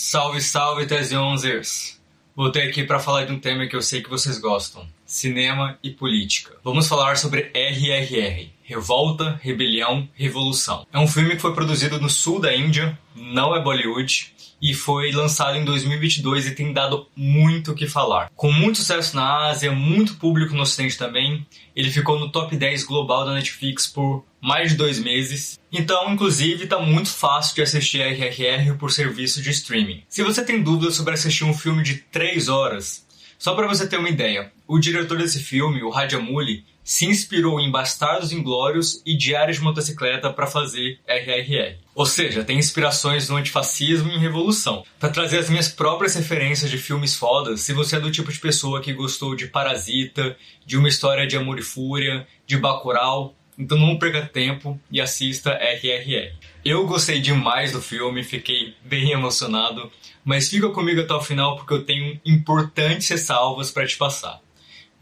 Salve, salve, Tese 11ers! Voltei aqui para falar de um tema que eu sei que vocês gostam: cinema e política. Vamos falar sobre RRR Revolta, Rebelião, Revolução. É um filme que foi produzido no sul da Índia, não é Bollywood, e foi lançado em 2022 e tem dado muito o que falar. Com muito sucesso na Ásia, muito público no Ocidente também, ele ficou no top 10 global da Netflix por mais de dois meses. Então, inclusive, está muito fácil de assistir RRR por serviço de streaming. Se você tem dúvidas sobre assistir um filme de 3 horas, só para você ter uma ideia, o diretor desse filme, o Rajamouli, se inspirou em Bastardos Inglórios e Diários de Motocicleta para fazer RRR. Ou seja, tem inspirações no antifascismo e em revolução. Para trazer as minhas próprias referências de filmes fodas, se você é do tipo de pessoa que gostou de Parasita, de Uma História de Amor e Fúria, de Bacurau, então não perca tempo e assista RRR. Eu gostei demais do filme, fiquei bem emocionado, mas fica comigo até o final porque eu tenho importantes ressalvas para te passar.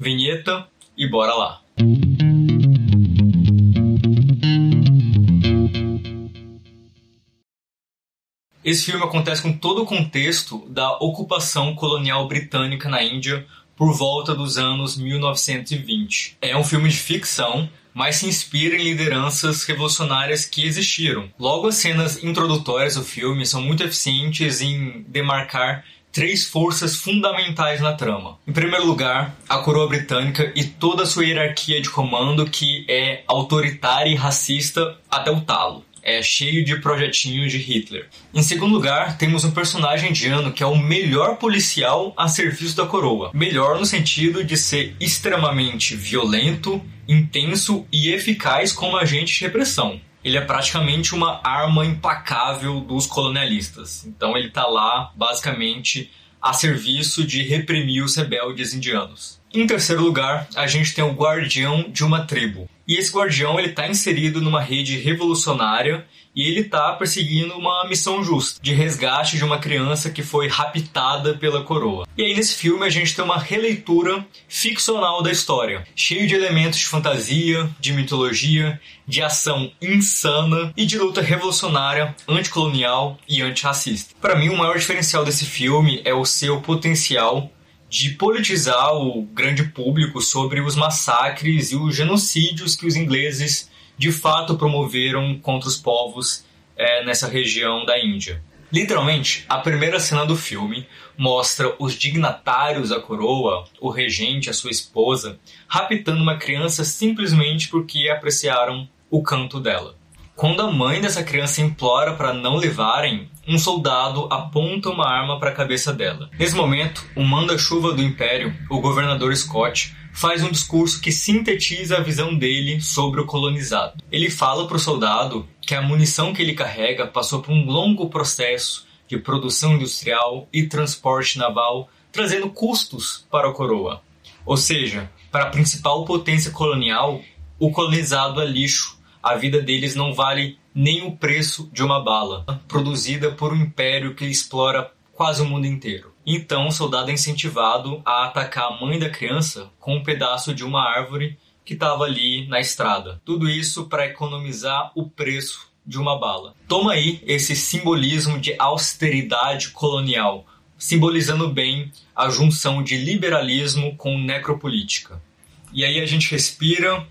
Vinheta e bora lá! Esse filme acontece com todo o contexto da ocupação colonial britânica na Índia por volta dos anos 1920. É um filme de ficção, mas se inspira em lideranças revolucionárias que existiram. Logo, as cenas introdutórias do filme são muito eficientes em demarcar três forças fundamentais na trama. Em primeiro lugar, a coroa britânica e toda a sua hierarquia de comando que é autoritária e racista até o talo. É cheio de projetinhos de Hitler. Em segundo lugar, temos um personagem indiano que é o melhor policial a serviço da coroa. Melhor no sentido de ser extremamente violento, intenso e eficaz como agente de repressão ele é praticamente uma arma impacável dos colonialistas. Então ele está lá, basicamente, a serviço de reprimir os rebeldes indianos. Em terceiro lugar, a gente tem o guardião de uma tribo. E esse guardião ele está inserido numa rede revolucionária e ele está perseguindo uma missão justa de resgate de uma criança que foi raptada pela coroa. E aí nesse filme a gente tem uma releitura ficcional da história, cheio de elementos de fantasia, de mitologia, de ação insana e de luta revolucionária, anticolonial e antirracista. Para mim o maior diferencial desse filme é o seu potencial de politizar o grande público sobre os massacres e os genocídios que os ingleses de fato promoveram contra os povos é, nessa região da Índia. Literalmente, a primeira cena do filme mostra os dignatários da coroa, o regente, a sua esposa, raptando uma criança simplesmente porque apreciaram o canto dela. Quando a mãe dessa criança implora para não levarem, um soldado aponta uma arma para a cabeça dela. Nesse momento, o manda-chuva do Império, o governador Scott, faz um discurso que sintetiza a visão dele sobre o colonizado. Ele fala para o soldado que a munição que ele carrega passou por um longo processo de produção industrial e transporte naval, trazendo custos para a coroa. Ou seja, para a principal potência colonial, o colonizado é lixo a vida deles não vale nem o preço de uma bala, produzida por um império que explora quase o mundo inteiro. Então, o soldado é incentivado a atacar a mãe da criança com um pedaço de uma árvore que estava ali na estrada. Tudo isso para economizar o preço de uma bala. Toma aí esse simbolismo de austeridade colonial, simbolizando bem a junção de liberalismo com necropolítica. E aí a gente respira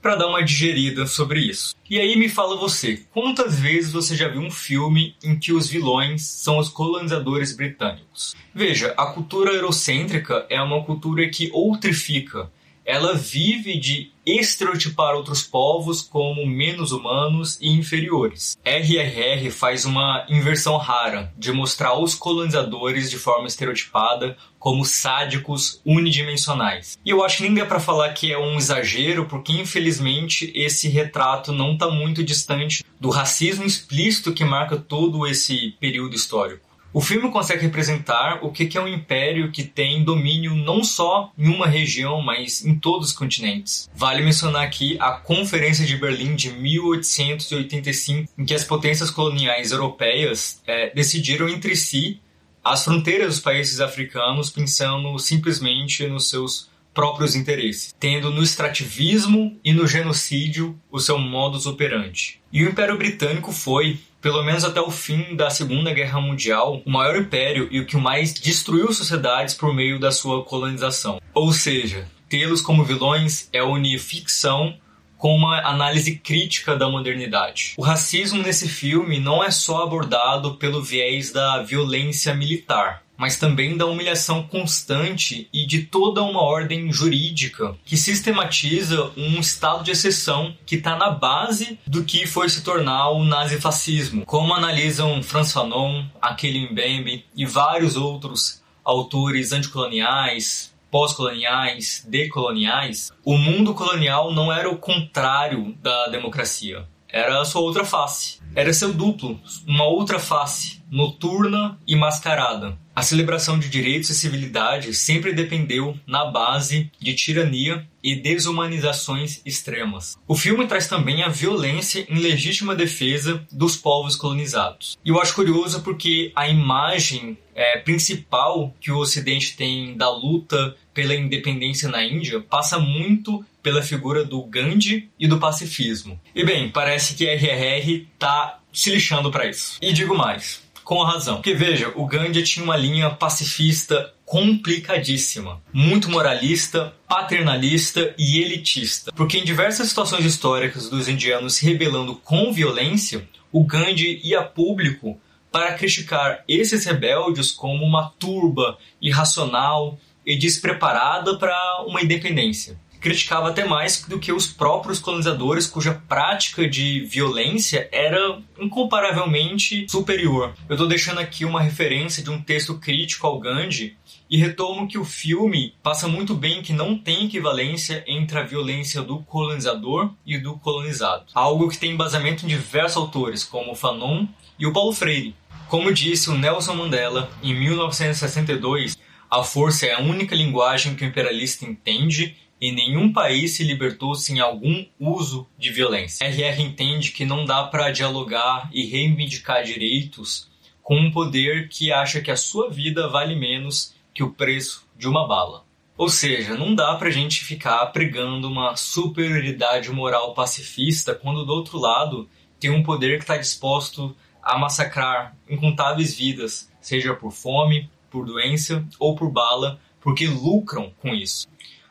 para dar uma digerida sobre isso. E aí me fala você, quantas vezes você já viu um filme em que os vilões são os colonizadores britânicos? Veja, a cultura eurocêntrica é uma cultura que outrifica ela vive de estereotipar outros povos como menos humanos e inferiores. RRR faz uma inversão rara de mostrar os colonizadores de forma estereotipada como sádicos unidimensionais. E eu acho que nem dá para falar que é um exagero, porque infelizmente esse retrato não está muito distante do racismo explícito que marca todo esse período histórico. O filme consegue representar o que é um império que tem domínio não só em uma região, mas em todos os continentes. Vale mencionar aqui a Conferência de Berlim de 1885, em que as potências coloniais europeias é, decidiram entre si as fronteiras dos países africanos, pensando simplesmente nos seus próprios interesses, tendo no extrativismo e no genocídio o seu modus operandi. E o Império Britânico foi, pelo menos até o fim da Segunda Guerra Mundial, o maior império e o que mais destruiu sociedades por meio da sua colonização. Ou seja, tê-los como vilões é unir ficção com uma análise crítica da modernidade. O racismo nesse filme não é só abordado pelo viés da violência militar, mas também da humilhação constante e de toda uma ordem jurídica que sistematiza um estado de exceção que está na base do que foi se tornar o nazifascismo, como analisam Franz Fanon, Aquile Mbembe e vários outros autores anticoloniais, pós-coloniais, decoloniais, o mundo colonial não era o contrário da democracia, era a sua outra face. Era seu duplo, uma outra face, noturna e mascarada. A celebração de direitos e civilidade sempre dependeu na base de tirania e desumanizações extremas. O filme traz também a violência em legítima defesa dos povos colonizados. E eu acho curioso porque a imagem é, principal que o Ocidente tem da luta pela independência na Índia passa muito pela figura do Gandhi e do pacifismo. E bem, parece que RRR tá se lixando para isso. E digo mais, com razão. Porque veja, o Gandhi tinha uma linha pacifista complicadíssima, muito moralista, paternalista e elitista. Porque em diversas situações históricas dos indianos se rebelando com violência, o Gandhi ia público para criticar esses rebeldes como uma turba irracional e despreparada para uma independência criticava até mais do que os próprios colonizadores, cuja prática de violência era incomparavelmente superior. Eu estou deixando aqui uma referência de um texto crítico ao Gandhi e retomo que o filme passa muito bem que não tem equivalência entre a violência do colonizador e do colonizado. Algo que tem embasamento em diversos autores, como Fanon e o Paulo Freire. Como disse o Nelson Mandela em 1962, a força é a única linguagem que o imperialista entende e nenhum país se libertou sem algum uso de violência. RR entende que não dá para dialogar e reivindicar direitos com um poder que acha que a sua vida vale menos que o preço de uma bala. Ou seja, não dá pra gente ficar pregando uma superioridade moral pacifista quando do outro lado tem um poder que está disposto a massacrar incontáveis vidas, seja por fome, por doença ou por bala, porque lucram com isso.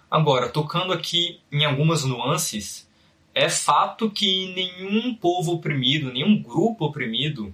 Agora, tocando aqui em algumas nuances, é fato que nenhum povo oprimido, nenhum grupo oprimido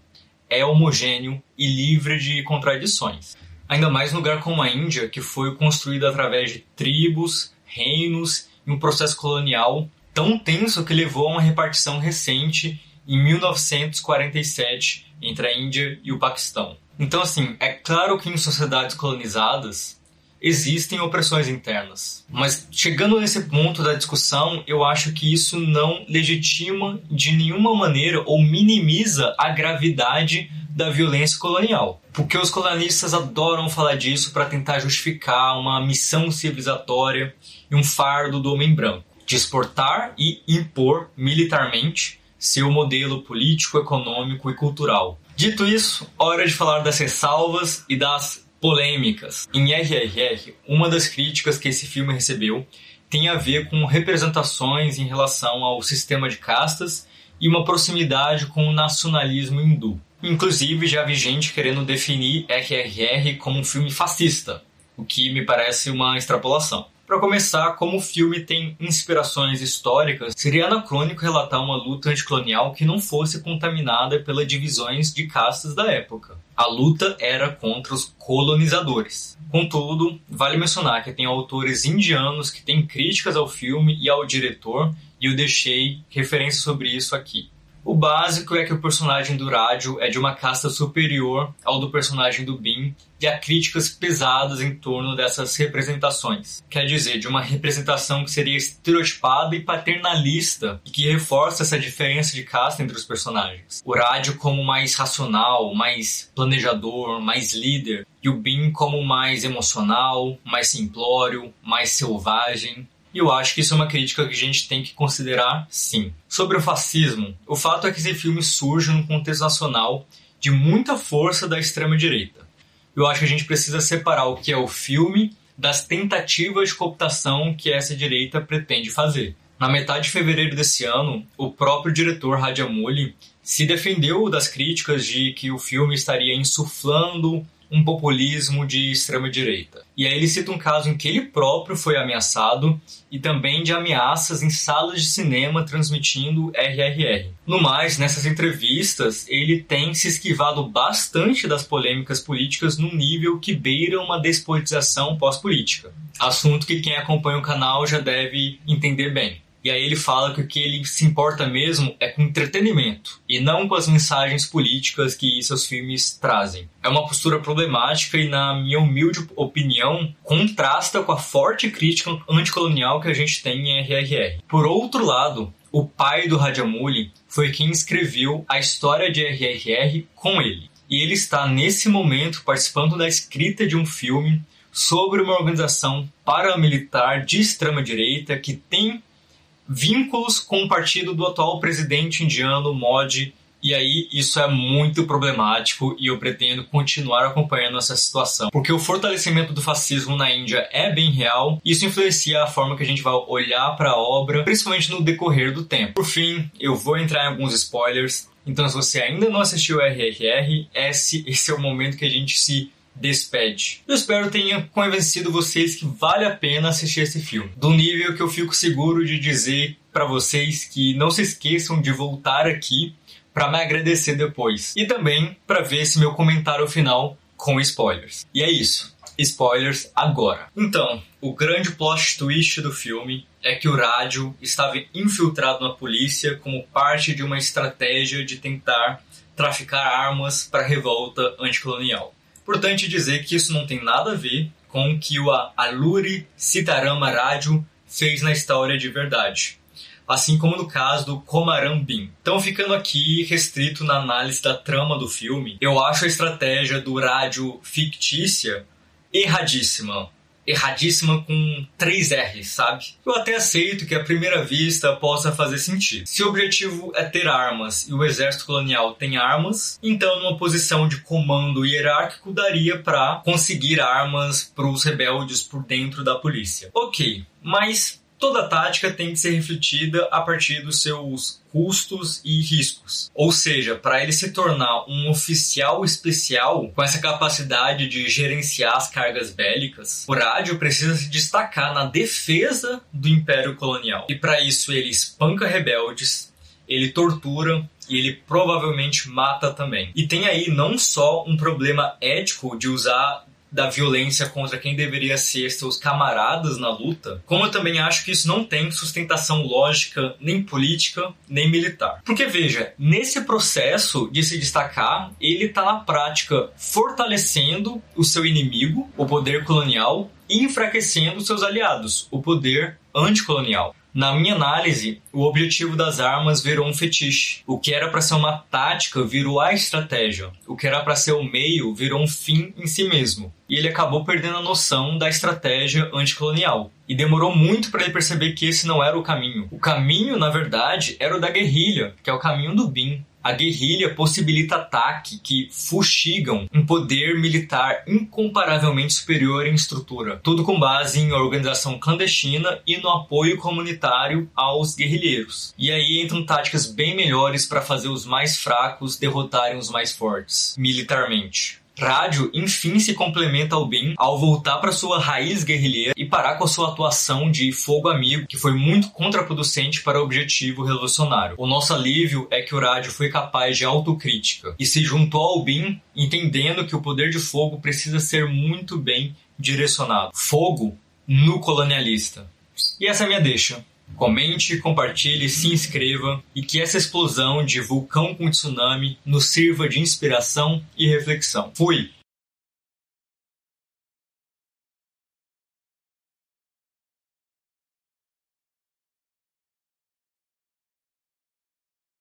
é homogêneo e livre de contradições. Ainda mais num lugar como a Índia, que foi construído através de tribos, reinos e um processo colonial tão tenso que levou a uma repartição recente em 1947 entre a Índia e o Paquistão. Então, assim, é claro que em sociedades colonizadas existem opressões internas. Mas chegando nesse ponto da discussão, eu acho que isso não legitima de nenhuma maneira ou minimiza a gravidade da violência colonial. Porque os colonialistas adoram falar disso para tentar justificar uma missão civilizatória e um fardo do homem branco de exportar e impor militarmente seu modelo político, econômico e cultural. Dito isso, hora de falar das ressalvas e das polêmicas. Em RRR, uma das críticas que esse filme recebeu tem a ver com representações em relação ao sistema de castas e uma proximidade com o nacionalismo hindu. Inclusive, já vi gente querendo definir RRR como um filme fascista, o que me parece uma extrapolação. Para começar, como o filme tem inspirações históricas, seria anacrônico relatar uma luta anticolonial que não fosse contaminada pelas divisões de castas da época. A luta era contra os colonizadores. Contudo, vale mencionar que tem autores indianos que têm críticas ao filme e ao diretor, e eu deixei referência sobre isso aqui. O básico é que o personagem do Rádio é de uma casta superior ao do personagem do Bin e há críticas pesadas em torno dessas representações. Quer dizer, de uma representação que seria estereotipada e paternalista e que reforça essa diferença de casta entre os personagens. O Rádio como mais racional, mais planejador, mais líder e o Bin como mais emocional, mais simplório, mais selvagem. E eu acho que isso é uma crítica que a gente tem que considerar sim. Sobre o fascismo, o fato é que esse filme surge num contexto nacional de muita força da extrema-direita. Eu acho que a gente precisa separar o que é o filme das tentativas de cooptação que essa direita pretende fazer. Na metade de fevereiro desse ano, o próprio diretor Rajamouli se defendeu das críticas de que o filme estaria insuflando um populismo de extrema direita. E aí ele cita um caso em que ele próprio foi ameaçado e também de ameaças em salas de cinema transmitindo RRR. No mais, nessas entrevistas, ele tem se esquivado bastante das polêmicas políticas num nível que beira uma despolitização pós-política. Assunto que quem acompanha o canal já deve entender bem. E aí ele fala que o que ele se importa mesmo é com entretenimento e não com as mensagens políticas que seus filmes trazem. É uma postura problemática e, na minha humilde opinião, contrasta com a forte crítica anticolonial que a gente tem em RRR. Por outro lado, o pai do Rajamouli foi quem escreveu a história de RRR com ele. E ele está nesse momento participando da escrita de um filme sobre uma organização paramilitar de extrema direita que tem vínculos com o partido do atual presidente indiano Modi. E aí isso é muito problemático e eu pretendo continuar acompanhando essa situação. Porque o fortalecimento do fascismo na Índia é bem real, e isso influencia a forma que a gente vai olhar para a obra, principalmente no decorrer do tempo. Por fim, eu vou entrar em alguns spoilers, então se você ainda não assistiu RRR, esse, esse é o momento que a gente se despede. Eu espero tenha convencido vocês que vale a pena assistir esse filme. Do nível que eu fico seguro de dizer para vocês que não se esqueçam de voltar aqui para me agradecer depois. E também para ver esse meu comentário final com spoilers. E é isso. Spoilers agora. Então, o grande plot twist do filme é que o rádio estava infiltrado na polícia como parte de uma estratégia de tentar traficar armas para a revolta anticolonial. Importante dizer que isso não tem nada a ver com o que o Aluri Sitarama Rádio fez na história de verdade, assim como no caso do Komaram Bin. Então, ficando aqui restrito na análise da trama do filme, eu acho a estratégia do rádio fictícia erradíssima erradíssima com três R's, sabe? Eu até aceito que à primeira vista possa fazer sentido. Se o objetivo é ter armas e o exército colonial tem armas, então numa posição de comando hierárquico daria para conseguir armas para os rebeldes por dentro da polícia. Ok, mas toda tática tem que ser refletida a partir dos seus custos e riscos. Ou seja, para ele se tornar um oficial especial com essa capacidade de gerenciar as cargas bélicas, o rádio precisa se destacar na defesa do império colonial. E para isso ele espanca rebeldes, ele tortura e ele provavelmente mata também. E tem aí não só um problema ético de usar da violência contra quem deveria ser seus camaradas na luta, como eu também acho que isso não tem sustentação lógica, nem política, nem militar. Porque veja, nesse processo de se destacar, ele está na prática fortalecendo o seu inimigo, o poder colonial, e enfraquecendo seus aliados, o poder anticolonial. Na minha análise, o objetivo das armas virou um fetiche. O que era para ser uma tática virou a estratégia. O que era para ser o meio virou um fim em si mesmo. E ele acabou perdendo a noção da estratégia anticolonial. E demorou muito para ele perceber que esse não era o caminho. O caminho, na verdade, era o da guerrilha, que é o caminho do BIM. A guerrilha possibilita ataques que fustigam um poder militar incomparavelmente superior em estrutura, tudo com base em organização clandestina e no apoio comunitário aos guerrilheiros. E aí entram táticas bem melhores para fazer os mais fracos derrotarem os mais fortes, militarmente. Rádio, enfim, se complementa ao BIM ao voltar para sua raiz guerrilheira e parar com a sua atuação de fogo amigo, que foi muito contraproducente para o objetivo revolucionário. O nosso alívio é que o rádio foi capaz de autocrítica e se juntou ao BIM entendendo que o poder de fogo precisa ser muito bem direcionado. Fogo no colonialista. E essa é a minha deixa. Comente, compartilhe, se inscreva e que essa explosão de vulcão com tsunami nos sirva de inspiração e reflexão. Fui!